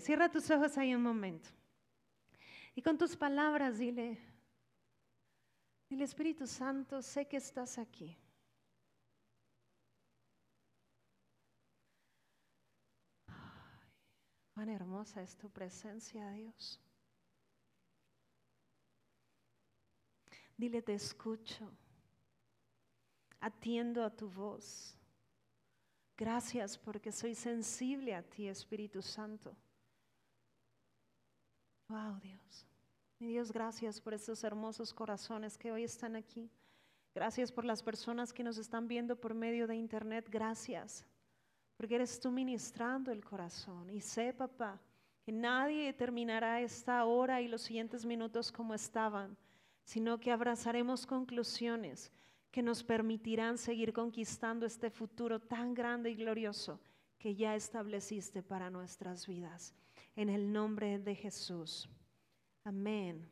Cierra tus ojos ahí un momento. Y con tus palabras dile, dile Espíritu Santo, sé que estás aquí. cuán hermosa es tu presencia, Dios. Dile, te escucho. Atiendo a tu voz. Gracias porque soy sensible a ti, Espíritu Santo. Wow, Dios. Mi Dios, gracias por estos hermosos corazones que hoy están aquí. Gracias por las personas que nos están viendo por medio de internet. Gracias. Porque eres tú ministrando el corazón. Y sé, papá, que nadie terminará esta hora y los siguientes minutos como estaban, sino que abrazaremos conclusiones que nos permitirán seguir conquistando este futuro tan grande y glorioso que ya estableciste para nuestras vidas. En el nombre de Jesús. Amén.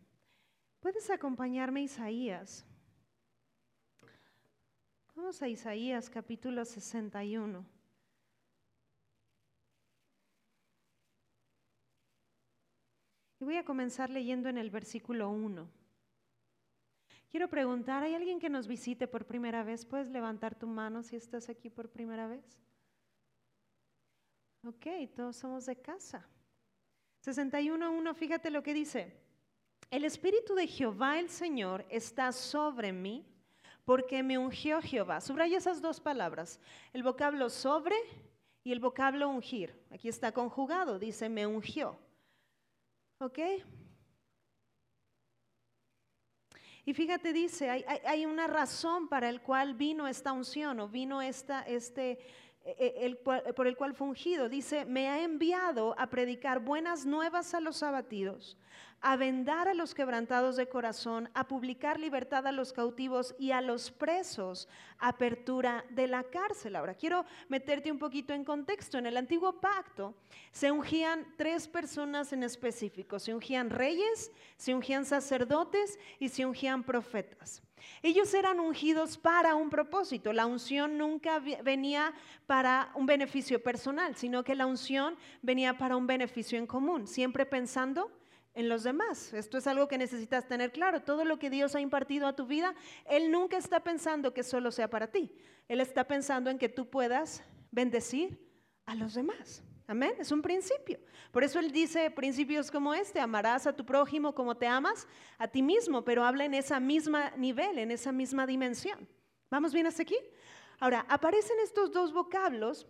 ¿Puedes acompañarme Isaías? Vamos a Isaías capítulo 61. Y voy a comenzar leyendo en el versículo 1. Quiero preguntar, ¿hay alguien que nos visite por primera vez? ¿Puedes levantar tu mano si estás aquí por primera vez? Ok, todos somos de casa. 61.1, fíjate lo que dice. El Espíritu de Jehová el Señor está sobre mí porque me ungió Jehová. Subraya esas dos palabras, el vocablo sobre y el vocablo ungir. Aquí está conjugado, dice me ungió. ¿Ok? Y fíjate, dice, hay, una razón para el cual vino esta unción o vino esta, este, e, e, el, por el cual fue ungido. Dice, me ha enviado a predicar buenas nuevas a los abatidos, a vendar a los quebrantados de corazón, a publicar libertad a los cautivos y a los presos, apertura de la cárcel. Ahora, quiero meterte un poquito en contexto. En el antiguo pacto se ungían tres personas en específico. Se ungían reyes, se ungían sacerdotes y se ungían profetas. Ellos eran ungidos para un propósito. La unción nunca venía para un beneficio personal, sino que la unción venía para un beneficio en común, siempre pensando en los demás. Esto es algo que necesitas tener claro. Todo lo que Dios ha impartido a tu vida, Él nunca está pensando que solo sea para ti. Él está pensando en que tú puedas bendecir a los demás. Amén, es un principio. Por eso Él dice principios como este, amarás a tu prójimo como te amas a ti mismo, pero habla en esa misma nivel, en esa misma dimensión. ¿Vamos bien hasta aquí? Ahora, aparecen estos dos vocablos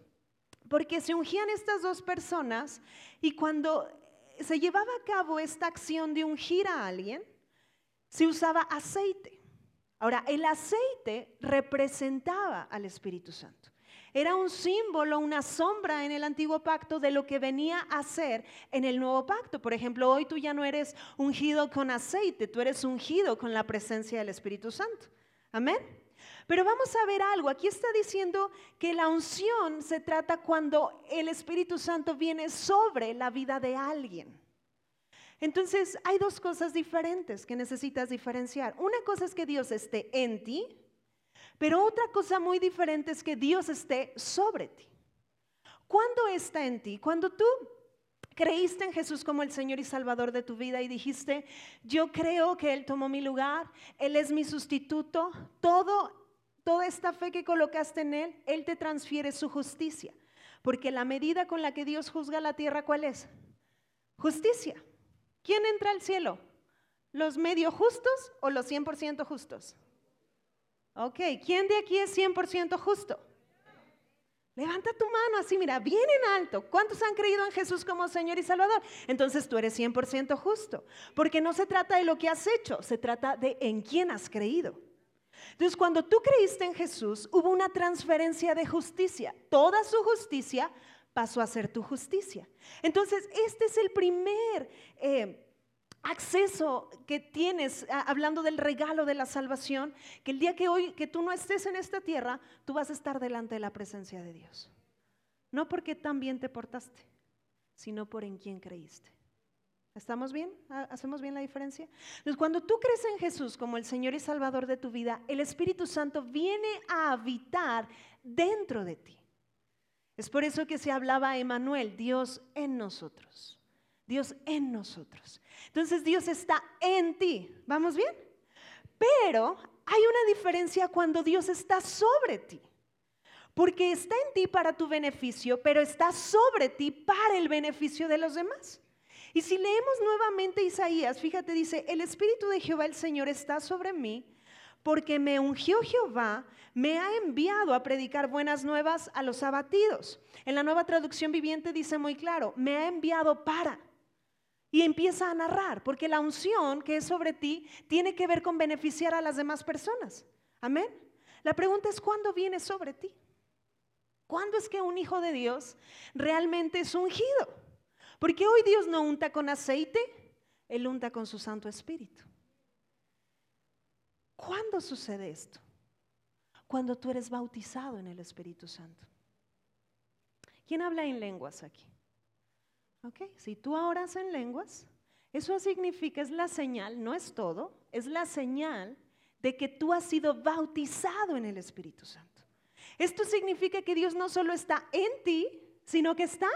porque se ungían estas dos personas y cuando se llevaba a cabo esta acción de ungir a alguien, se usaba aceite. Ahora, el aceite representaba al Espíritu Santo. Era un símbolo, una sombra en el antiguo pacto de lo que venía a ser en el nuevo pacto. Por ejemplo, hoy tú ya no eres ungido con aceite, tú eres ungido con la presencia del Espíritu Santo. Amén. Pero vamos a ver algo. Aquí está diciendo que la unción se trata cuando el Espíritu Santo viene sobre la vida de alguien. Entonces, hay dos cosas diferentes que necesitas diferenciar. Una cosa es que Dios esté en ti, pero otra cosa muy diferente es que Dios esté sobre ti. ¿Cuándo está en ti? Cuando tú creíste en Jesús como el Señor y Salvador de tu vida y dijiste, yo creo que Él tomó mi lugar, Él es mi sustituto, todo Toda esta fe que colocaste en Él, Él te transfiere su justicia. Porque la medida con la que Dios juzga la tierra, ¿cuál es? Justicia. ¿Quién entra al cielo? ¿Los medio justos o los 100% justos? Ok, ¿quién de aquí es 100% justo? Levanta tu mano así, mira, bien en alto. ¿Cuántos han creído en Jesús como Señor y Salvador? Entonces tú eres 100% justo. Porque no se trata de lo que has hecho, se trata de en quién has creído. Entonces, cuando tú creíste en Jesús, hubo una transferencia de justicia. Toda su justicia pasó a ser tu justicia. Entonces, este es el primer eh, acceso que tienes, hablando del regalo de la salvación, que el día que hoy, que tú no estés en esta tierra, tú vas a estar delante de la presencia de Dios. No porque tan bien te portaste, sino por en quién creíste. ¿Estamos bien? ¿Hacemos bien la diferencia? Entonces, cuando tú crees en Jesús como el Señor y Salvador de tu vida, el Espíritu Santo viene a habitar dentro de ti. Es por eso que se hablaba Emanuel, Dios en nosotros. Dios en nosotros. Entonces Dios está en ti. ¿Vamos bien? Pero hay una diferencia cuando Dios está sobre ti. Porque está en ti para tu beneficio, pero está sobre ti para el beneficio de los demás. Y si leemos nuevamente Isaías, fíjate, dice, el Espíritu de Jehová el Señor está sobre mí, porque me ungió Jehová, me ha enviado a predicar buenas nuevas a los abatidos. En la nueva traducción viviente dice muy claro, me ha enviado para. Y empieza a narrar, porque la unción que es sobre ti tiene que ver con beneficiar a las demás personas. Amén. La pregunta es, ¿cuándo viene sobre ti? ¿Cuándo es que un hijo de Dios realmente es ungido? Porque hoy Dios no unta con aceite, Él unta con su Santo Espíritu. ¿Cuándo sucede esto? Cuando tú eres bautizado en el Espíritu Santo. ¿Quién habla en lenguas aquí? Ok, si tú oras en lenguas, eso significa, es la señal, no es todo, es la señal de que tú has sido bautizado en el Espíritu Santo. Esto significa que Dios no solo está en ti, sino que está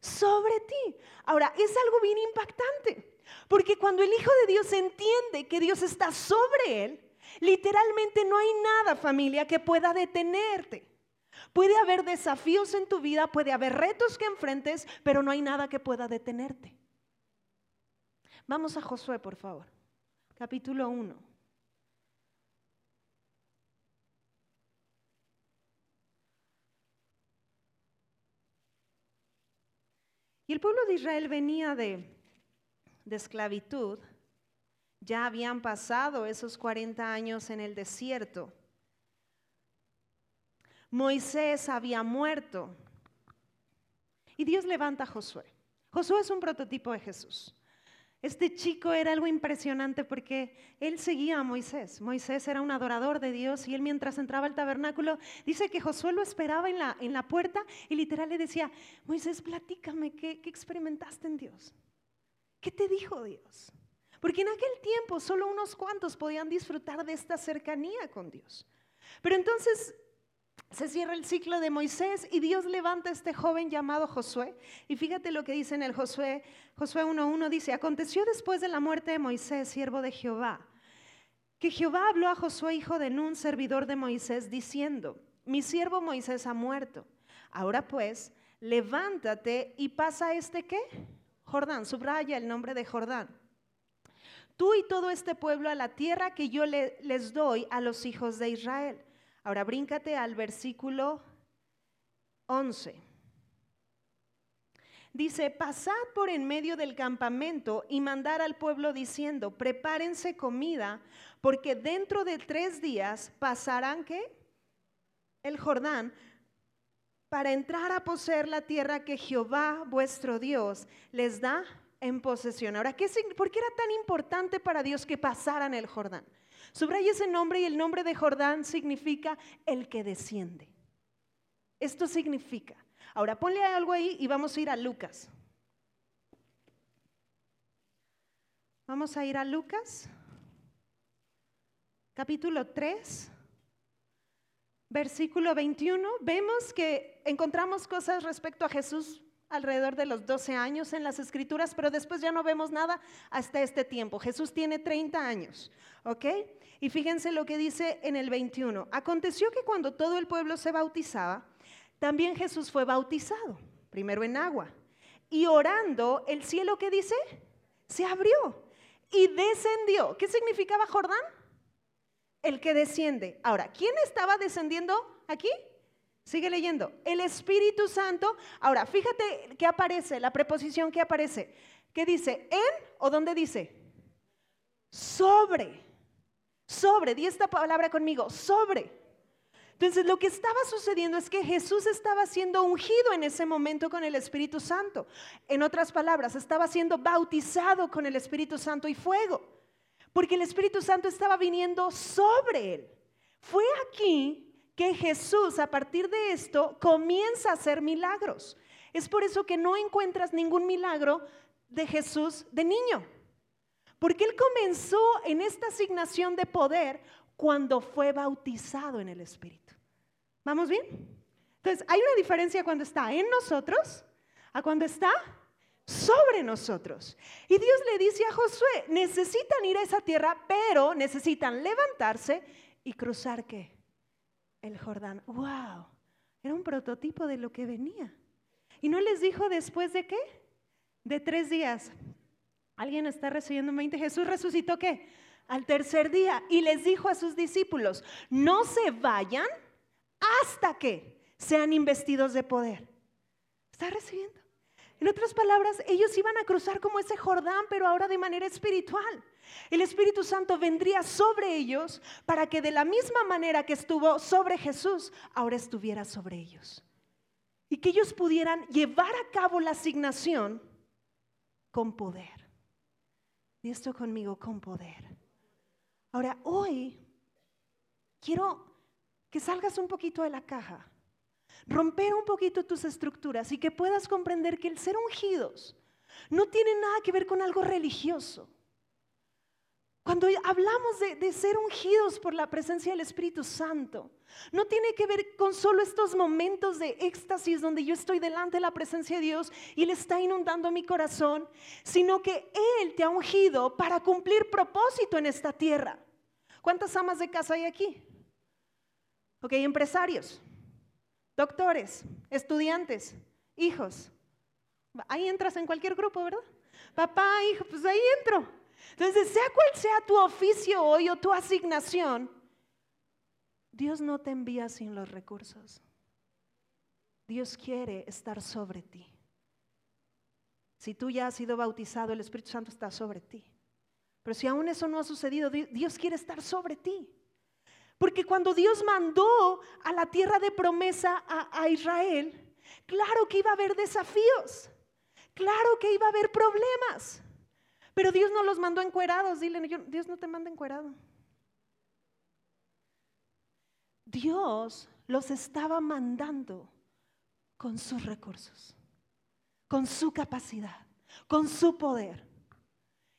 sobre ti. Ahora, es algo bien impactante, porque cuando el Hijo de Dios entiende que Dios está sobre él, literalmente no hay nada, familia, que pueda detenerte. Puede haber desafíos en tu vida, puede haber retos que enfrentes, pero no hay nada que pueda detenerte. Vamos a Josué, por favor. Capítulo 1. Y el pueblo de Israel venía de, de esclavitud. Ya habían pasado esos 40 años en el desierto. Moisés había muerto. Y Dios levanta a Josué. Josué es un prototipo de Jesús. Este chico era algo impresionante porque él seguía a Moisés. Moisés era un adorador de Dios y él mientras entraba al tabernáculo dice que Josué lo esperaba en la, en la puerta y literal le decía, Moisés, platícame, ¿qué, ¿qué experimentaste en Dios? ¿Qué te dijo Dios? Porque en aquel tiempo solo unos cuantos podían disfrutar de esta cercanía con Dios. Pero entonces se cierra el ciclo de Moisés y Dios levanta a este joven llamado Josué. Y fíjate lo que dice en el Josué, Josué 1.1 dice, aconteció después de la muerte de Moisés, siervo de Jehová, que Jehová habló a Josué, hijo de Nun, servidor de Moisés, diciendo, mi siervo Moisés ha muerto. Ahora pues, levántate y pasa este qué? Jordán, subraya el nombre de Jordán. Tú y todo este pueblo a la tierra que yo les doy a los hijos de Israel Ahora bríncate al versículo 11. Dice, pasad por en medio del campamento y mandar al pueblo diciendo, prepárense comida, porque dentro de tres días pasarán qué? El Jordán para entrar a poseer la tierra que Jehová vuestro Dios les da en posesión. Ahora, ¿qué, ¿por qué era tan importante para Dios que pasaran el Jordán? Subraya ese nombre y el nombre de Jordán significa el que desciende. Esto significa. Ahora ponle algo ahí y vamos a ir a Lucas. Vamos a ir a Lucas, capítulo 3, versículo 21. Vemos que encontramos cosas respecto a Jesús alrededor de los 12 años en las escrituras, pero después ya no vemos nada hasta este tiempo. Jesús tiene 30 años, ¿ok? Y fíjense lo que dice en el 21. Aconteció que cuando todo el pueblo se bautizaba, también Jesús fue bautizado, primero en agua. Y orando, el cielo que dice, se abrió y descendió. ¿Qué significaba Jordán? El que desciende. Ahora, ¿quién estaba descendiendo aquí? Sigue leyendo. El Espíritu Santo. Ahora, fíjate que aparece, la preposición que aparece. ¿Qué dice? ¿En o dónde dice? Sobre. Sobre. Di esta palabra conmigo. Sobre. Entonces, lo que estaba sucediendo es que Jesús estaba siendo ungido en ese momento con el Espíritu Santo. En otras palabras, estaba siendo bautizado con el Espíritu Santo y fuego. Porque el Espíritu Santo estaba viniendo sobre él. Fue aquí que Jesús a partir de esto comienza a hacer milagros. Es por eso que no encuentras ningún milagro de Jesús de niño. Porque Él comenzó en esta asignación de poder cuando fue bautizado en el Espíritu. ¿Vamos bien? Entonces, hay una diferencia cuando está en nosotros a cuando está sobre nosotros. Y Dios le dice a Josué, necesitan ir a esa tierra, pero necesitan levantarse y cruzar qué? El Jordán. ¡Wow! Era un prototipo de lo que venía. ¿Y no les dijo después de qué? De tres días. ¿Alguien está recibiendo 20? Jesús resucitó qué? Al tercer día. Y les dijo a sus discípulos, no se vayan hasta que sean investidos de poder. ¿Está recibiendo? En otras palabras, ellos iban a cruzar como ese Jordán, pero ahora de manera espiritual. El Espíritu Santo vendría sobre ellos para que de la misma manera que estuvo sobre Jesús, ahora estuviera sobre ellos. Y que ellos pudieran llevar a cabo la asignación con poder. Y esto conmigo, con poder. Ahora, hoy quiero que salgas un poquito de la caja romper un poquito tus estructuras y que puedas comprender que el ser ungidos no tiene nada que ver con algo religioso. Cuando hablamos de, ser ungidos por la presencia del Espíritu Santo, no tiene que ver con solo estos momentos de éxtasis donde yo estoy delante de la presencia de Dios y Él está inundando mi corazón, sino que Él te ha ungido para cumplir propósito en esta tierra. ¿Cuántas amas de casa hay aquí? Ok, empresarios doctores, estudiantes, hijos. Ahí entras en cualquier grupo, ¿verdad? Papá, hijo, pues ahí entro. Entonces, sea cual sea tu oficio hoy o tu asignación, Dios no te envía sin los recursos. Dios quiere estar sobre ti. Si tú ya has sido bautizado, el Espíritu Santo está sobre ti. Pero si aún eso no ha sucedido, Dios quiere estar sobre ti. Porque cuando Dios mandó a la tierra de promesa a, Israel, claro que iba a haber desafíos, claro que iba a haber problemas, pero Dios no los mandó encuerados. Dile, Dios no te manda encuerado. Dios los estaba mandando con sus recursos, con su capacidad, con su poder.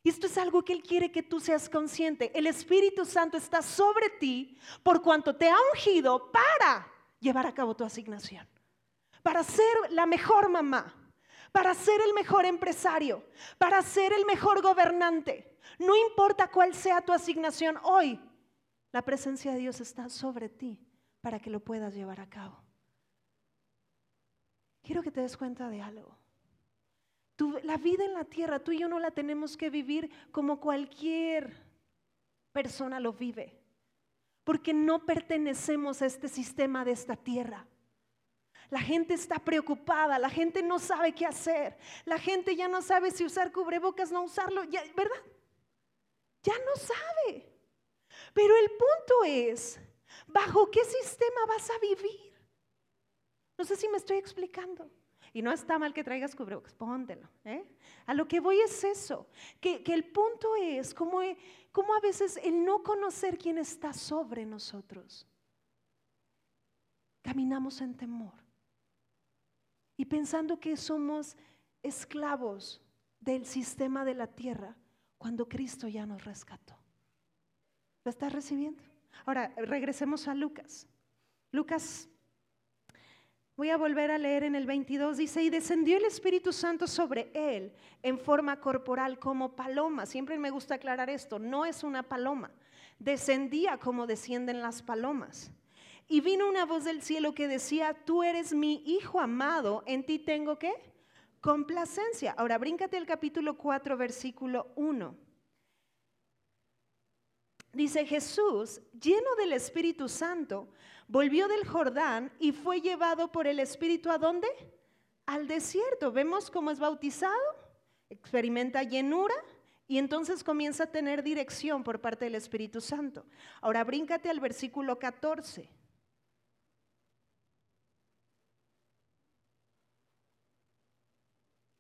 Y esto es algo que Él quiere que tú seas consciente. El Espíritu Santo está sobre ti por cuanto te ha ungido para llevar a cabo tu asignación, para ser la mejor mamá, para ser el mejor empresario, para ser el mejor gobernante. No importa cuál sea tu asignación hoy, la presencia de Dios está sobre ti para que lo puedas llevar a cabo. Quiero que te des cuenta de algo la vida en la tierra, tú y yo no la tenemos que vivir como cualquier persona lo vive, porque no pertenecemos a este sistema de esta tierra. La gente está preocupada, la gente no sabe qué hacer, la gente ya no sabe si usar cubrebocas, no usarlo, ¿verdad? Ya no sabe. Pero el punto es, ¿bajo qué sistema vas a vivir? No sé si me estoy explicando. Y no está mal que traigas cubrebocas, póntelo. ¿eh? A lo que voy es eso, que, el punto es como, como a veces el no conocer quién está sobre nosotros. Caminamos en temor y pensando que somos esclavos del sistema de la tierra cuando Cristo ya nos rescató. ¿Lo estás recibiendo? Ahora, regresemos a Lucas. Lucas Voy a volver a leer en el 22, dice, y descendió el Espíritu Santo sobre él en forma corporal como paloma. Siempre me gusta aclarar esto, no es una paloma, descendía como descienden las palomas. Y vino una voz del cielo que decía, tú eres mi hijo amado, en ti tengo que complacencia. Ahora bríncate el capítulo 4, versículo 1. Dice Jesús, lleno del Espíritu Santo, volvió del Jordán y fue llevado por el Espíritu a dónde? Al desierto. Vemos cómo es bautizado, experimenta llenura y entonces comienza a tener dirección por parte del Espíritu Santo. Ahora bríncate al versículo 14.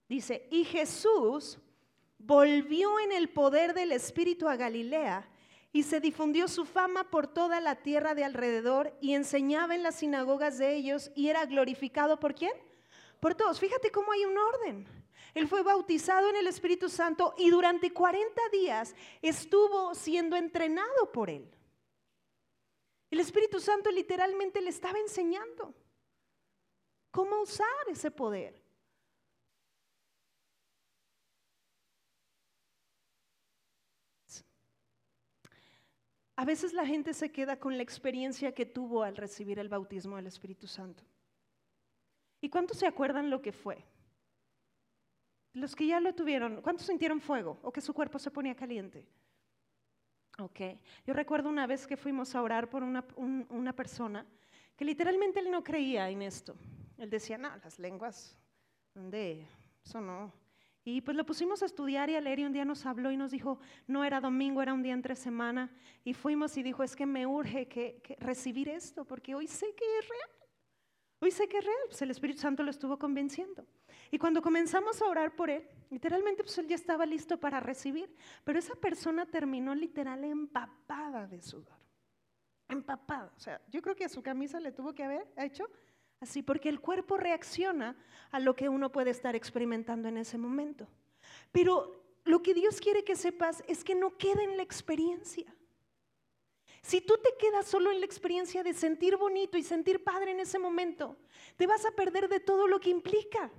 Dice, y Jesús volvió en el poder del Espíritu a Galilea y se difundió su fama por toda la tierra de alrededor y enseñaba en las sinagogas de ellos y era glorificado por quién? Por todos. Fíjate cómo hay un orden. Él fue bautizado en el Espíritu Santo y durante 40 días estuvo siendo entrenado por él. El Espíritu Santo literalmente le estaba enseñando cómo usar ese poder. A veces la gente se queda con la experiencia que tuvo al recibir el bautismo del Espíritu Santo. ¿Y cuántos se acuerdan lo que fue? Los que ya lo tuvieron, ¿cuántos sintieron fuego o que su cuerpo se ponía caliente? Ok, yo recuerdo una vez que fuimos a orar por una, una persona que literalmente él no creía en esto. Él decía, no, las lenguas, ¿dónde? Eso no. Y pues lo pusimos a estudiar y a leer y un día nos habló y nos dijo, no era domingo, era un día entre semana. Y fuimos y dijo, es que me urge que, recibir esto porque hoy sé que es real. Hoy sé que es real, pues el Espíritu Santo lo estuvo convenciendo. Y cuando comenzamos a orar por él, literalmente pues él ya estaba listo para recibir, pero esa persona terminó literal empapada de sudor. Empapada. O sea, yo creo que a su camisa le tuvo que haber hecho así, porque el cuerpo reacciona a lo que uno puede estar experimentando en ese momento. Pero lo que Dios quiere que sepas es que no quede en la experiencia. Si tú te quedas solo en la experiencia de sentir bonito y sentir padre en ese momento, te vas a perder de todo lo que implica.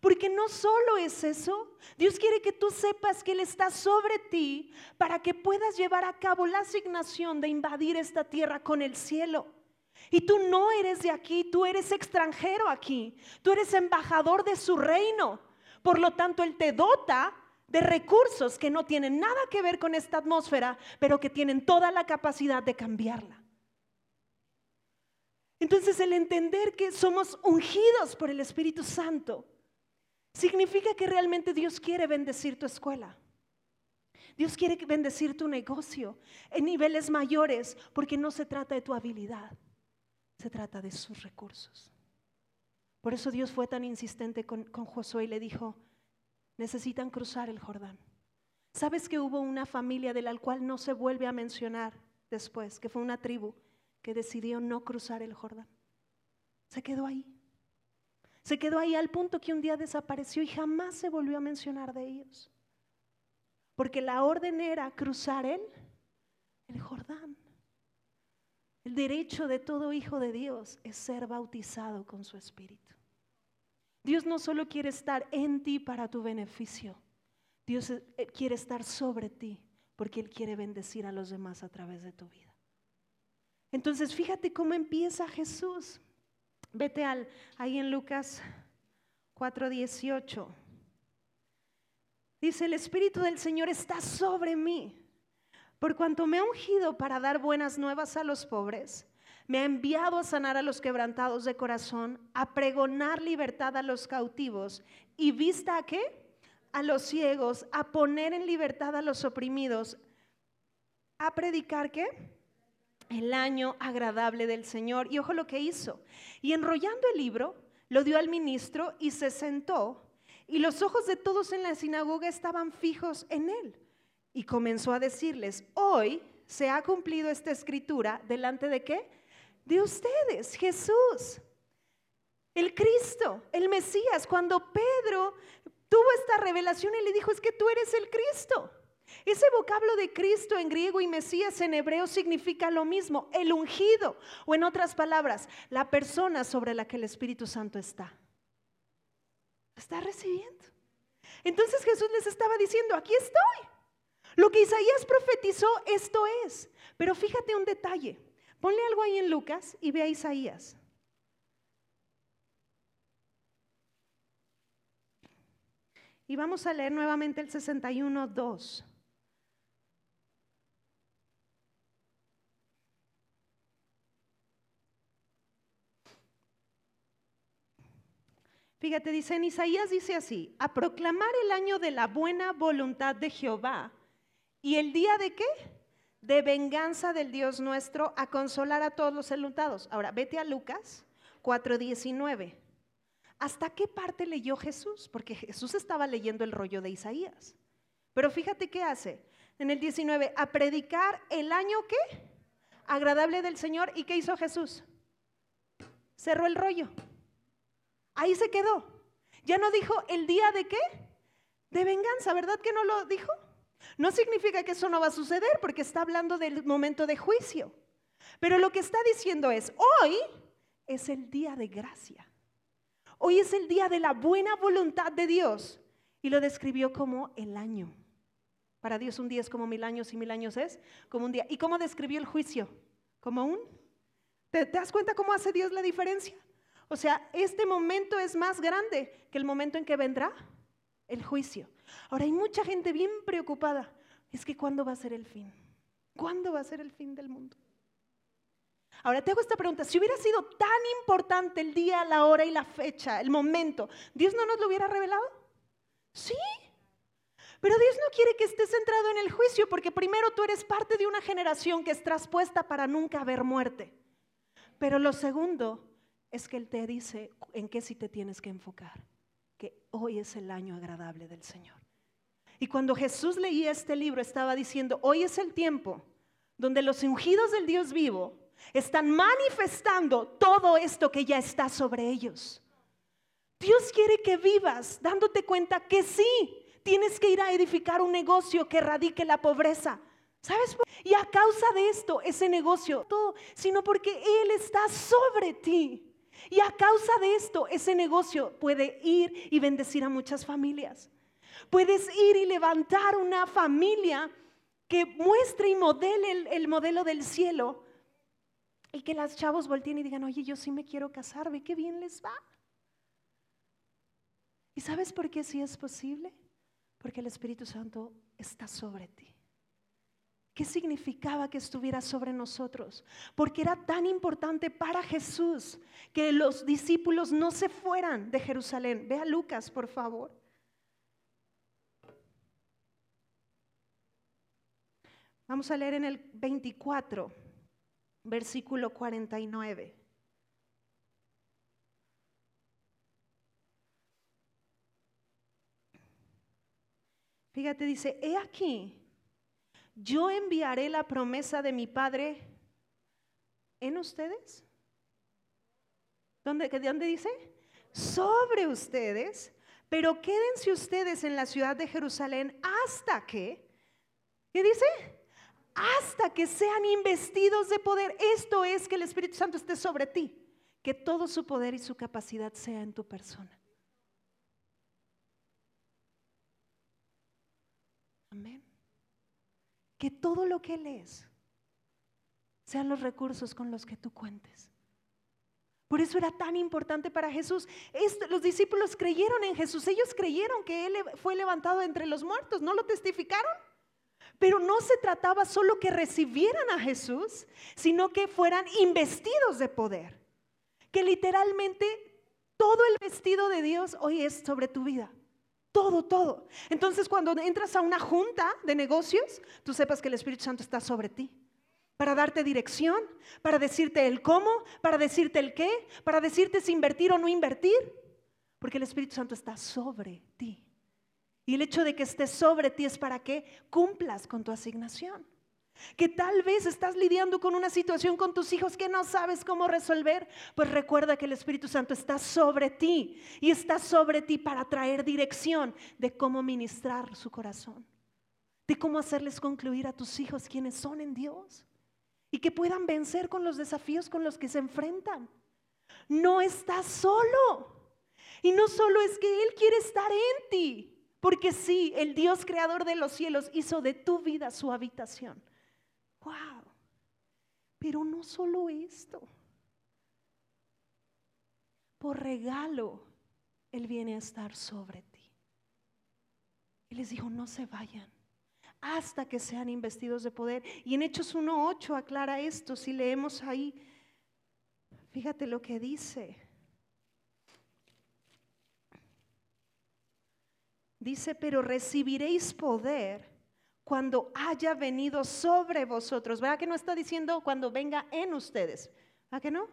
Porque no solo es eso, Dios quiere que tú sepas que Él está sobre ti para que puedas llevar a cabo la asignación de invadir esta tierra con el cielo. Y tú no eres de aquí, tú eres extranjero aquí, tú eres embajador de su reino. Por lo tanto, Él te dota de recursos que no tienen nada que ver con esta atmósfera, pero que tienen toda la capacidad de cambiarla. Entonces el entender que somos ungidos por el Espíritu Santo significa que realmente Dios quiere bendecir tu escuela. Dios quiere bendecir tu negocio en niveles mayores porque no se trata de tu habilidad, se trata de sus recursos. Por eso Dios fue tan insistente con, Josué y le dijo, necesitan cruzar el Jordán. ¿Sabes que hubo una familia de la cual no se vuelve a mencionar después, que fue una tribu que decidió no cruzar el Jordán? Se quedó ahí. Se quedó ahí al punto que un día desapareció y jamás se volvió a mencionar de ellos. Porque la orden era cruzar el, el Jordán. El derecho de todo hijo de Dios es ser bautizado con su espíritu. Dios no solo quiere estar en ti para tu beneficio, Dios eh, quiere estar sobre ti porque Él quiere bendecir a los demás a través de tu vida. Entonces fíjate cómo empieza Jesús. Vete al, ahí en Lucas 4:18. Dice, el Espíritu del Señor está sobre mí, por cuanto me ha ungido para dar buenas nuevas a los pobres, me ha enviado a sanar a los quebrantados de corazón, a pregonar libertad a los cautivos y vista a qué? A los ciegos, a poner en libertad a los oprimidos, a predicar qué? el año agradable del Señor. Y ojo lo que hizo. Y enrollando el libro, lo dio al ministro y se sentó. Y los ojos de todos en la sinagoga estaban fijos en él. Y comenzó a decirles, hoy se ha cumplido esta escritura delante de qué? De ustedes, Jesús, el Cristo, el Mesías. Cuando Pedro tuvo esta revelación, y le dijo, es que tú eres el Cristo. Ese vocablo de Cristo en griego y Mesías en hebreo significa lo mismo, el ungido, o en otras palabras, la persona sobre la que el Espíritu Santo está. Está recibiendo. Entonces Jesús les estaba diciendo, aquí estoy. Lo que Isaías profetizó, esto es. Pero fíjate un detalle. Ponle algo ahí en Lucas y ve a Isaías. Y vamos a leer nuevamente el 61, 2. Fíjate, dice en Isaías, dice así, a proclamar el año de la buena voluntad de Jehová y el día de qué? De venganza del Dios nuestro, a consolar a todos los enlutados. Ahora, vete a Lucas 4:19. ¿Hasta qué parte leyó Jesús? Porque Jesús estaba leyendo el rollo de Isaías. Pero fíjate qué hace. En el 19, a predicar el año qué? Agradable del Señor. ¿Y qué hizo Jesús? Cerró el rollo. Ahí se quedó. Ya no dijo el día de qué? De venganza, ¿verdad que no lo dijo? No significa que eso no va a suceder porque está hablando del momento de juicio. Pero lo que está diciendo es, hoy es el día de gracia. Hoy es el día de la buena voluntad de Dios. Y lo describió como el año. Para Dios un día es como mil años y mil años es como un día. ¿Y cómo describió el juicio? Como un... ¿Te, das cuenta cómo hace Dios la diferencia? O sea, este momento es más grande que el momento en que vendrá el juicio. Ahora hay mucha gente bien preocupada. Es que ¿cuándo va a ser el fin? ¿Cuándo va a ser el fin del mundo? Ahora te hago esta pregunta, si hubiera sido tan importante el día, la hora y la fecha, el momento, ¿Dios no nos lo hubiera revelado? Sí. Pero Dios no quiere que estés centrado en el juicio, porque primero tú eres parte de una generación que es traspuesta para nunca ver muerte. Pero lo segundo es que Él te dice en qué sí te tienes que enfocar, que hoy es el año agradable del Señor. Y cuando Jesús leía este libro estaba diciendo, hoy es el tiempo donde los ungidos del Dios vivo están manifestando todo esto que ya está sobre ellos. Dios quiere que vivas dándote cuenta que sí, tienes que ir a edificar un negocio que erradique la pobreza. ¿Sabes? Y a causa de esto, ese negocio, todo, sino porque Él está sobre ti. Y a causa de esto, ese negocio puede ir y bendecir a muchas familias. Puedes ir y levantar una familia que muestre y modele el, el modelo del cielo y que las chavos volteen y digan, oye, yo sí me quiero casar, ve qué bien les va. ¿Y sabes por qué sí es posible? Porque el Espíritu Santo está sobre ti. ¿Qué significaba que estuviera sobre nosotros? Porque era tan importante para Jesús que los discípulos no se fueran de Jerusalén. Ve a Lucas, por favor. Vamos a leer en el 24 versículo 49. Fíjate, dice, he aquí, yo enviaré la promesa de mi Padre en ustedes. ¿Dónde, ¿Dónde dice? Sobre ustedes, pero quédense ustedes en la ciudad de Jerusalén hasta que, ¿qué dice? hasta que sean investidos de poder. Esto es que el Espíritu Santo esté sobre ti, que todo su poder y su capacidad sea en tu persona. Amén. Que todo lo que lees sean los recursos con los que tú cuentes. Por eso era tan importante para Jesús. los discípulos creyeron en Jesús. Ellos creyeron que Él fue levantado entre los muertos. ¿No lo testificaron? Pero no se trataba solo que recibieran a Jesús, sino que fueran investidos de poder. Que literalmente todo el vestido de Dios hoy es sobre tu vida. Todo, todo. Entonces cuando entras a una junta de negocios, tú sepas que el Espíritu Santo está sobre ti. Para darte dirección, para decirte el cómo, para decirte el qué, para decirte si invertir o no invertir. Porque el Espíritu Santo está sobre ti. Y el hecho de que esté sobre ti es para que cumplas con tu asignación. Que tal vez estás lidiando con una situación con tus hijos que no sabes cómo resolver, pues recuerda que el Espíritu Santo está sobre ti y está sobre ti para traer dirección de cómo ministrar su corazón, de cómo hacerles concluir a tus hijos quienes son en Dios y que puedan vencer con los desafíos con los que se enfrentan. No estás solo. Y no solo es que Él quiere estar en ti, porque sí, el Dios creador de los cielos hizo de tu vida su habitación. ¡Wow! Pero no solo esto. Por regalo, Él viene a estar sobre ti. Y les dijo, no se vayan hasta que sean investidos de poder. Y en Hechos 1.8 aclara esto, si leemos ahí, fíjate lo que dice. Dice, pero recibiréis poder cuando haya venido sobre vosotros. ¿Verdad que no está diciendo cuando venga en ustedes? ¿Verdad que no?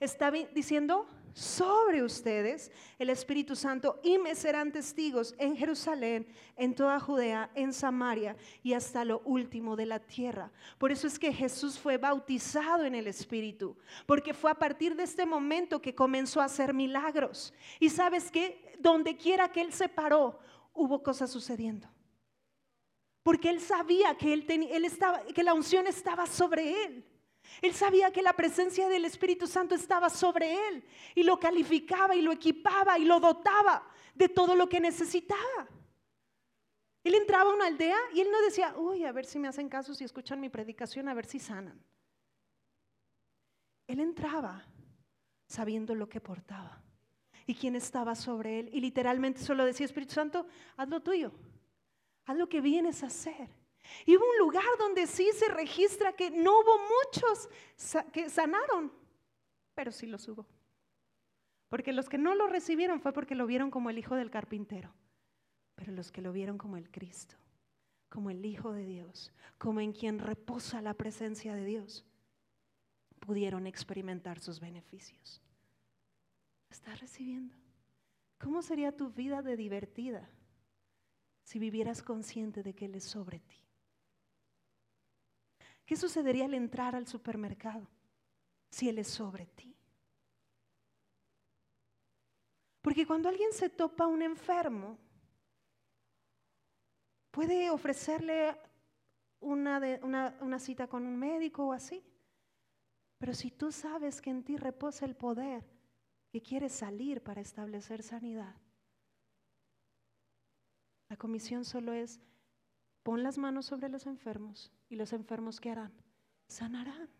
Está diciendo sobre ustedes el Espíritu Santo y me serán testigos en Jerusalén, en toda Judea, en Samaria y hasta lo último de la tierra. Por eso es que Jesús fue bautizado en el Espíritu, porque fue a partir de este momento que comenzó a hacer milagros. Y sabes que donde quiera que él se paró, hubo cosas sucediendo. Porque él sabía que, él, él estaba, que la unción estaba sobre él. Él sabía que la presencia del Espíritu Santo estaba sobre él y lo calificaba y lo equipaba y lo dotaba de todo lo que necesitaba. Él entraba a una aldea y él no decía, uy, a ver si me hacen caso, si escuchan mi predicación, a ver si sanan. Él entraba sabiendo lo que portaba y quién estaba sobre él. Y literalmente solo decía, Espíritu Santo, haz lo tuyo, haz lo que vienes a hacer. Y hubo un lugar donde sí se registra que no hubo muchos que sanaron, pero sí los hubo. Porque los que no lo recibieron fue porque lo vieron como el hijo del carpintero, pero los que lo vieron como el Cristo, como el Hijo de Dios, como en quien reposa la presencia de Dios, pudieron experimentar sus beneficios. ¿Estás recibiendo? ¿Cómo sería tu vida de divertida si vivieras consciente de que Él es sobre ti? ¿Qué sucedería al entrar al supermercado si Él es sobre ti? Porque cuando alguien se topa a un enfermo, puede ofrecerle una, cita con un médico o así. Pero si tú sabes que en ti reposa el poder que quiere salir para establecer sanidad, la comisión solo es pon las manos sobre los enfermos y los enfermos que harán? Sanarán.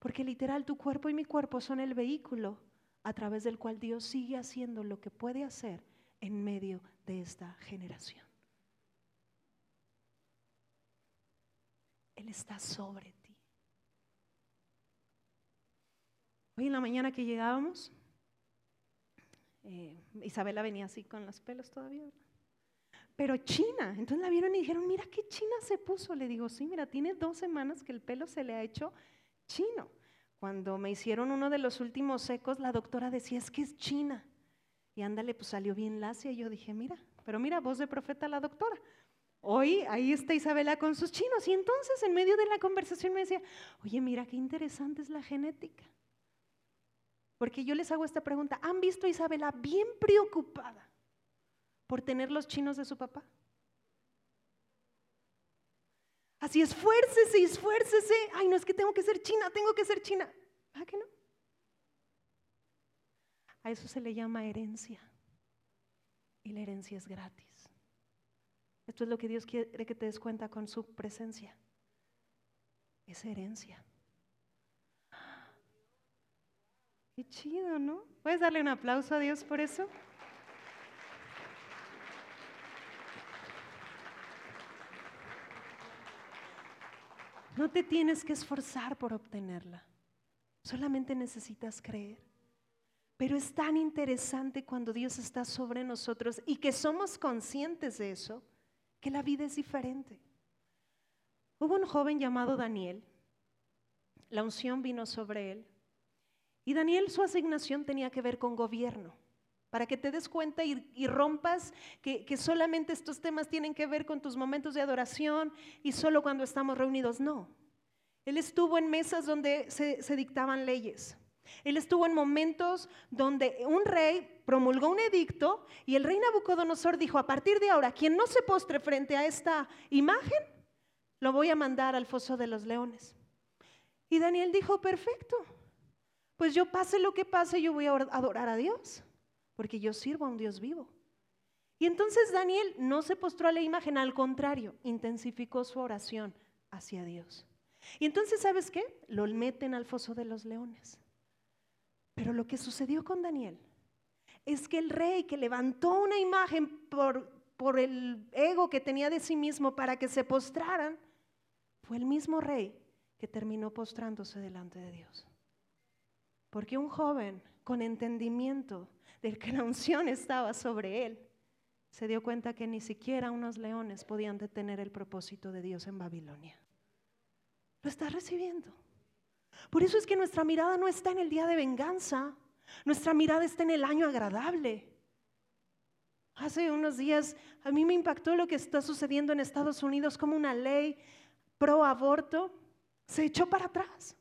Porque literal tu cuerpo y mi cuerpo son el vehículo a través del cual Dios sigue haciendo lo que puede hacer en medio de esta generación. Él está sobre ti. Hoy en la mañana que llegábamos, eh, Isabela venía así con los pelos todavía, pero china. Entonces la vieron y dijeron, mira qué china se puso. Le digo, sí, mira, tiene dos semanas que el pelo se le ha hecho chino. Cuando me hicieron uno de los últimos secos, la doctora decía, es que es china. Y ándale, pues salió bien lacia. Y yo dije, mira, pero mira, voz de profeta la doctora. Hoy ahí está Isabela con sus chinos. Y entonces en medio de la conversación me decía, oye, mira qué interesante es la genética. Porque yo les hago esta pregunta, ¿han visto a Isabela bien preocupada por tener los chinos de su papá? Así esfuércese, esfuércese. Ay, no es que tengo que ser china, tengo que ser china. ¿Ah, que no? A eso se le llama herencia. Y la herencia es gratis. Esto es lo que Dios quiere que te des cuenta con su presencia. Es herencia. Qué chido, ¿no? ¿Puedes darle un aplauso a Dios por eso? No te tienes que esforzar por obtenerla. Solamente necesitas creer. Pero es tan interesante cuando Dios está sobre nosotros y que somos conscientes de eso, que la vida es diferente. Hubo un joven llamado Daniel. La unción vino sobre él. Y Daniel, su asignación tenía que ver con gobierno. Para que te des cuenta y, rompas que, que solamente estos temas tienen que ver con tus momentos de adoración y solo cuando estamos reunidos. No. Él estuvo en mesas donde se, se, dictaban leyes. Él estuvo en momentos donde un rey promulgó un edicto y el rey Nabucodonosor dijo, a partir de ahora, quien no se postre frente a esta imagen, lo voy a mandar al foso de los leones. Y Daniel dijo, perfecto, pues yo pase lo que pase, yo voy a adorar a Dios, porque yo sirvo a un Dios vivo. Y entonces Daniel no se postró a la imagen, al contrario, intensificó su oración hacia Dios. Y entonces, ¿sabes qué? Lo meten al foso de los leones. Pero lo que sucedió con Daniel es que el rey que levantó una imagen por, por el ego que tenía de sí mismo para que se postraran, fue el mismo rey que terminó postrándose delante de Dios. Porque un joven con entendimiento de que la unción estaba sobre él, se dio cuenta que ni siquiera unos leones podían detener el propósito de Dios en Babilonia. Lo estás recibiendo. Por eso es que nuestra mirada no está en el día de venganza, nuestra mirada está en el año agradable. Hace unos días a mí me impactó lo que está sucediendo en Estados Unidos como una ley pro aborto se echó para atrás.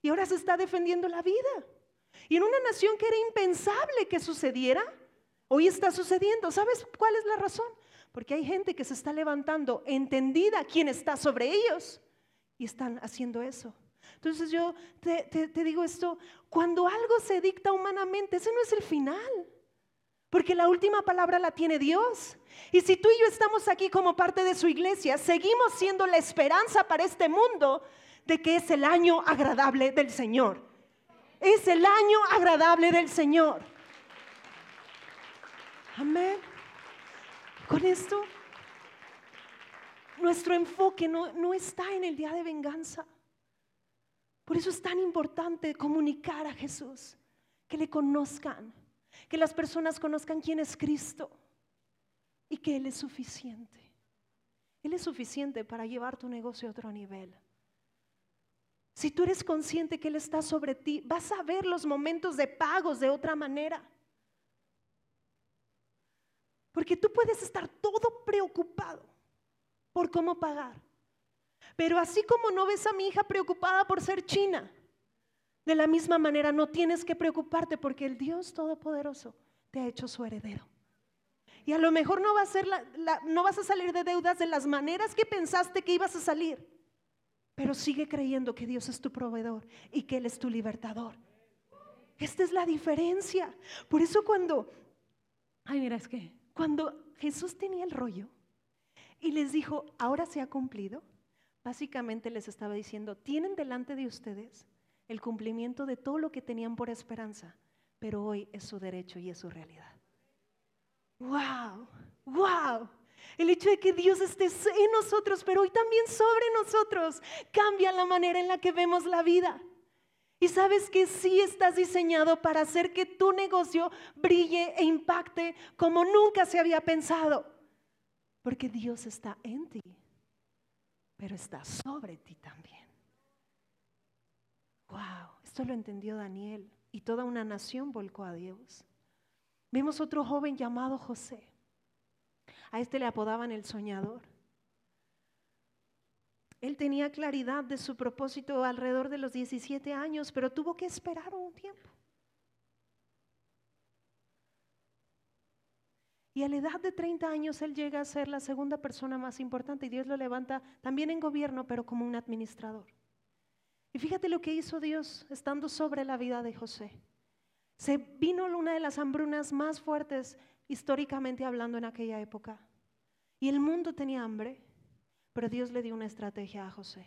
Y ahora se está defendiendo la vida. Y en una nación que era impensable que sucediera, hoy está sucediendo. ¿Sabes cuál es la razón? Porque hay gente que se está levantando entendida quién está sobre ellos y están haciendo eso. Entonces yo te, digo esto, cuando algo se dicta humanamente, ese no es el final. Porque la última palabra la tiene Dios. Y si tú y yo estamos aquí como parte de su iglesia, seguimos siendo la esperanza para este mundo de que es el año agradable del Señor. Es el año agradable del Señor. Amén. Con esto, nuestro enfoque no, no está en el día de venganza. Por eso es tan importante comunicar a Jesús, que le conozcan que las personas conozcan quién es Cristo y que Él es suficiente. Él es suficiente para llevar tu negocio a otro nivel. Si tú eres consciente que Él está sobre ti, vas a ver los momentos de pagos de otra manera. Porque tú puedes estar todo preocupado por cómo pagar. Pero así como no ves a mi hija preocupada por ser china, de la misma manera, no tienes que preocuparte porque el Dios Todopoderoso te ha hecho su heredero. Y a lo mejor no, vas a salir de deudas de las maneras que pensaste que ibas a salir, pero sigue creyendo que Dios es tu proveedor y que Él es tu libertador. Esta es la diferencia. Por eso cuando, ay mira, es que cuando Jesús tenía el rollo y les dijo, ahora se ha cumplido, básicamente les estaba diciendo, tienen delante de ustedes el cumplimiento de todo lo que tenían por esperanza, pero hoy es su derecho y es su realidad. ¡Wow! ¡Wow! El hecho de que Dios esté en nosotros, pero hoy también sobre nosotros, cambia la manera en la que vemos la vida. Y sabes que sí estás diseñado para hacer que tu negocio brille e impacte como nunca se había pensado. Porque Dios está en ti, pero está sobre ti también. Wow, esto lo entendió Daniel y toda una nación volcó a Dios. Vemos otro joven llamado José. A este le apodaban el soñador. Él tenía claridad de su propósito alrededor de los 17 años, pero tuvo que esperar un tiempo. Y a la edad de 30 años él llega a ser la segunda persona más importante y Dios lo levanta también en gobierno, pero como un administrador. Y fíjate lo que hizo Dios estando sobre la vida de José. Se vino una de las hambrunas más fuertes históricamente hablando en aquella época. Y el mundo tenía hambre, pero Dios le dio una estrategia a José.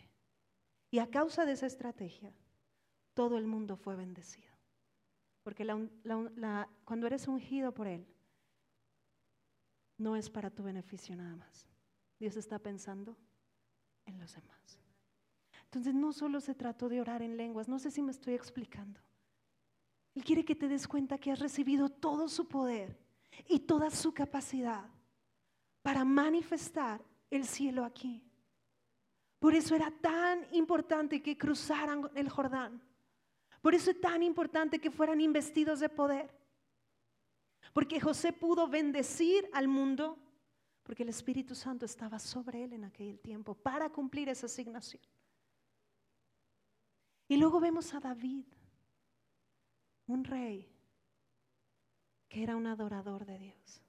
Y a causa de esa estrategia, todo el mundo fue bendecido. Porque cuando eres ungido por Él, no es para tu beneficio nada más. Dios está pensando en los demás. Entonces no solo se trató de orar en lenguas, no sé si me estoy explicando. Él quiere que te des cuenta que has recibido todo su poder y toda su capacidad para manifestar el cielo aquí. Por eso era tan importante que cruzaran el Jordán. Por eso es tan importante que fueran investidos de poder. Porque José pudo bendecir al mundo porque el Espíritu Santo estaba sobre él en aquel tiempo para cumplir esa asignación. Y luego vemos a David, un rey que era un adorador de Dios.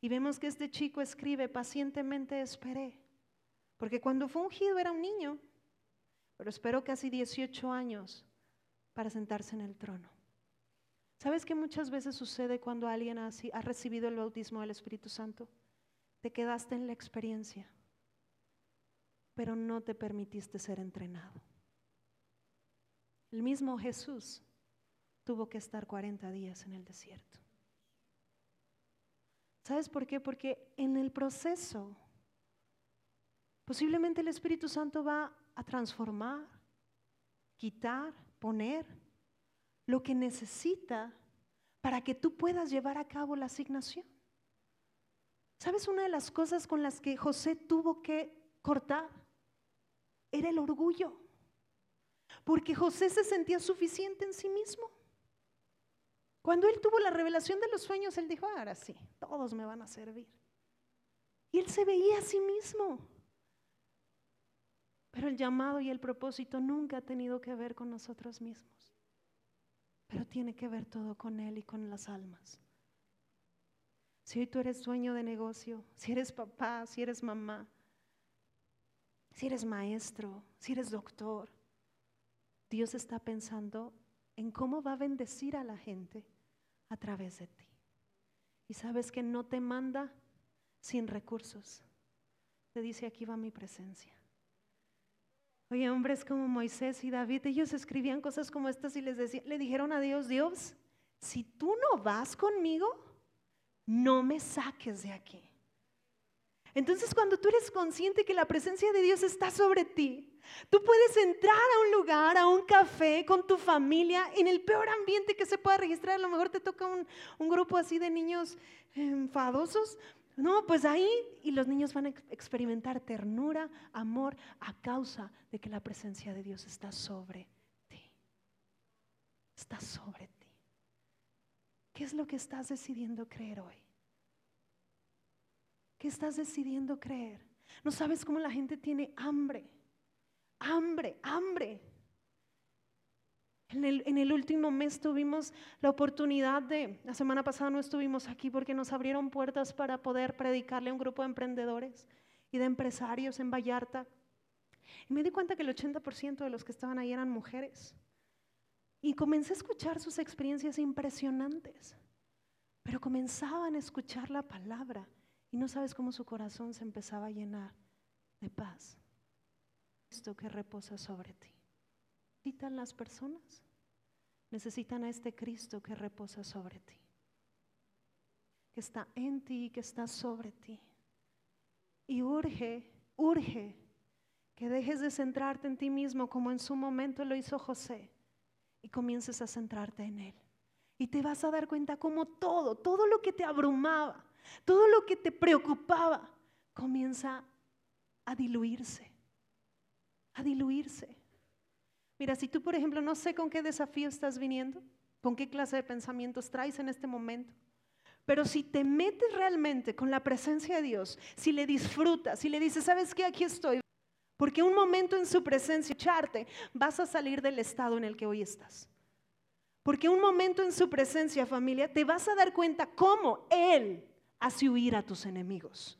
Y vemos que este chico escribe, pacientemente esperé, porque cuando fue ungido era un niño, pero esperó casi 18 años para sentarse en el trono. ¿Sabes qué muchas veces sucede cuando alguien así ha recibido el bautismo del Espíritu Santo? Te quedaste en la experiencia pero no te permitiste ser entrenado. El mismo Jesús tuvo que estar 40 días en el desierto. ¿Sabes por qué? Porque en el proceso posiblemente el Espíritu Santo va a transformar, quitar, poner lo que necesita para que tú puedas llevar a cabo la asignación. ¿Sabes una de las cosas con las que José tuvo que cortar? era el orgullo. Porque José se sentía suficiente en sí mismo. Cuando él tuvo la revelación de los sueños, él dijo, ahora sí, todos me van a servir. Y él se veía a sí mismo. Pero el llamado y el propósito nunca ha tenido que ver con nosotros mismos. Pero tiene que ver todo con Él y con las almas. Si hoy tú eres dueño de negocio, si eres papá, si eres mamá, si eres maestro, si eres doctor, Dios está pensando en cómo va a bendecir a la gente a través de ti. Y sabes que no te manda sin recursos. Te dice, aquí va mi presencia. Oye, hombres como Moisés y David, ellos escribían cosas como estas y les decían, le dijeron a Dios, Dios, si tú no vas conmigo, no me saques de aquí. Entonces cuando tú eres consciente que la presencia de Dios está sobre ti, tú puedes entrar a un lugar, a un café con tu familia, en el peor ambiente que se pueda registrar. A lo mejor te toca un, un grupo así de niños enfadosos, no, pues ahí y los niños van a experimentar ternura, amor, a causa de que la presencia de Dios está sobre ti. Está sobre ti. ¿Qué es lo que estás decidiendo creer hoy? ¿Qué estás decidiendo creer? No sabes cómo la gente tiene hambre, hambre, hambre en el, último mes tuvimos la oportunidad de, la semana pasada no estuvimos aquí porque nos abrieron puertas para poder predicarle a un grupo de emprendedores y de empresarios en Vallarta. Y me di cuenta que el 80% de los que estaban ahí eran mujeres. Y comencé a escuchar sus experiencias impresionantes. Pero comenzaban a escuchar la palabra y no sabes cómo su corazón se empezaba a llenar de paz. Esto que reposa sobre ti necesitan las personas? Necesitan a este Cristo que reposa sobre ti, que está en ti y que está sobre ti. Y urge, urge que dejes de centrarte en ti mismo como en su momento lo hizo José y comiences a centrarte en Él. Y te vas a dar cuenta como todo, todo lo que te abrumaba, todo lo que te preocupaba, comienza a diluirse, a diluirse. Mira, si tú, por ejemplo, no sé con qué desafío estás viniendo, con qué clase de pensamientos traes en este momento, pero si te metes realmente con la presencia de Dios, si le disfrutas, si le dices, ¿sabes qué? Aquí estoy. Porque un momento en su presencia, echarte, vas a salir del estado en el que hoy estás. Porque un momento en su presencia, familia, te vas a dar cuenta cómo Él hace huir a tus enemigos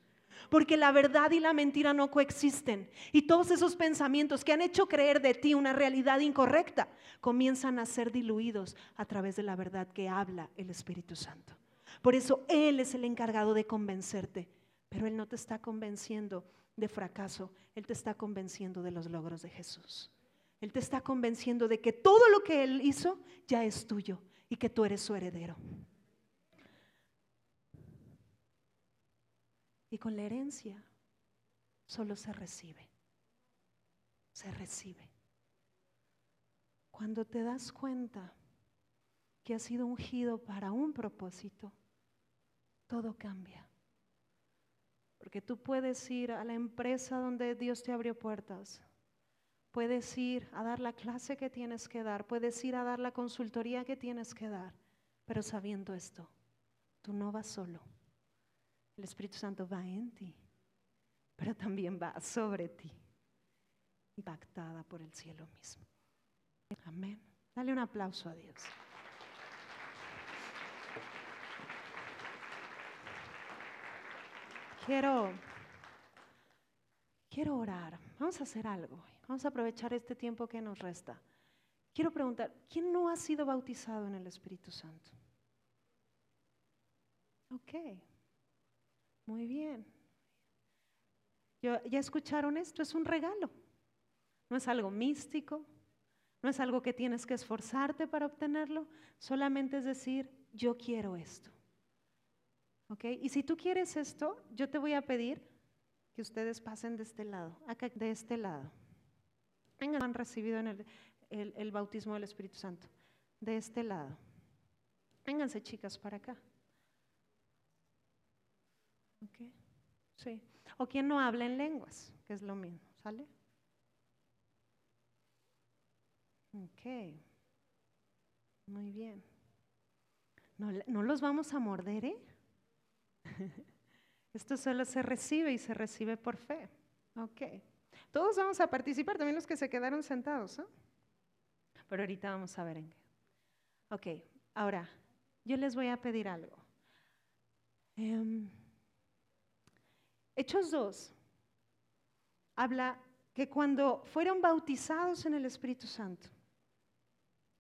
porque la verdad y la mentira no coexisten. Y todos esos pensamientos que han hecho creer de ti una realidad incorrecta comienzan a ser diluidos a través de la verdad que habla el Espíritu Santo. Por eso Él es el encargado de convencerte, pero Él no te está convenciendo de fracaso, Él te está convenciendo de los logros de Jesús. Él te está convenciendo de que todo lo que Él hizo ya es tuyo y que tú eres su heredero. Y con la herencia solo se recibe. Se recibe. Cuando te das cuenta que has sido ungido para un propósito, todo cambia. Porque tú puedes ir a la empresa donde Dios te abrió puertas. Puedes ir a dar la clase que tienes que dar. Puedes ir a dar la consultoría que tienes que dar. Pero sabiendo esto, tú no vas solo. El Espíritu Santo va en ti, pero también va sobre ti, impactada por el cielo mismo. Amén. Dale un aplauso a Dios. Quiero, quiero orar. Vamos a hacer algo. Vamos a aprovechar este tiempo que nos resta. Quiero preguntar, ¿quién no ha sido bautizado en el Espíritu Santo? Ok. Muy bien. ¿Ya escucharon esto? Es un regalo. No es algo místico, no es algo que tienes que esforzarte para obtenerlo, solamente es decir, yo quiero esto. ¿Ok? Y si tú quieres esto, yo te voy a pedir que ustedes pasen de este lado, acá de este lado. Han recibido en el, el bautismo del Espíritu Santo. De este lado. Vénganse, chicas, para acá. Sí. O quien no habla en lenguas, que es lo mismo, ¿sale? Ok. Muy bien. No, no los vamos a morder, ¿eh? Esto solo se recibe y se recibe por fe. Ok. Todos vamos a participar, también los que se quedaron sentados, ¿no? Pero ahorita vamos a ver en qué. Ok, ahora, yo les voy a pedir algo. Em, Hechos 2 habla que cuando fueron bautizados en el Espíritu Santo,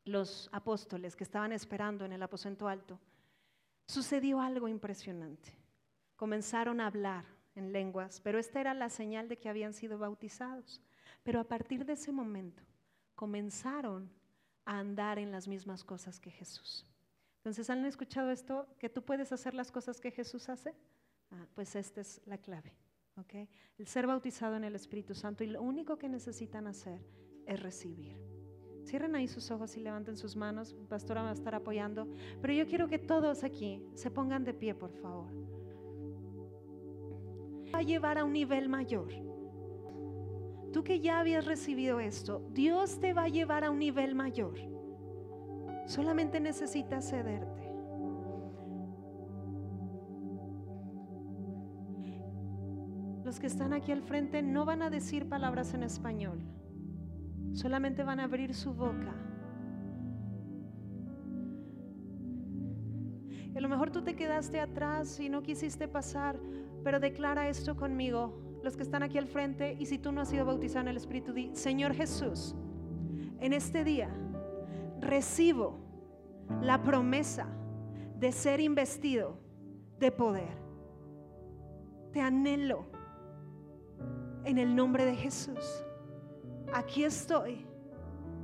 los apóstoles que estaban esperando en el aposento alto, sucedió algo impresionante. Comenzaron a hablar en lenguas, pero esta era la señal de que habían sido bautizados. Pero a partir de ese momento comenzaron a andar en las mismas cosas que Jesús. Entonces, ¿han escuchado esto? ¿Que tú puedes hacer las cosas que Jesús hace? Ah, pues esta es la clave. ¿okay? El ser bautizado en el Espíritu Santo y lo único que necesitan hacer es recibir. Cierren ahí sus ojos y levanten sus manos. pastora va a estar apoyando. Pero yo quiero que todos aquí se pongan de pie, por favor. Va a llevar a un nivel mayor. Tú que ya habías recibido esto, Dios te va a llevar a un nivel mayor. Solamente necesitas cederte. Los que están aquí al frente no van a decir palabras en español. Solamente van a abrir su boca. a lo mejor tú te quedaste atrás y no quisiste pasar, pero declara esto conmigo, los que están aquí al frente, y si tú no has sido bautizado en el Espíritu, di, Señor Jesús, en este día recibo la promesa de ser investido de poder. Te anhelo en el nombre de Jesús aquí estoy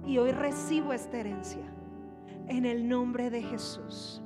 y hoy recibo esta herencia en el nombre de Jesús.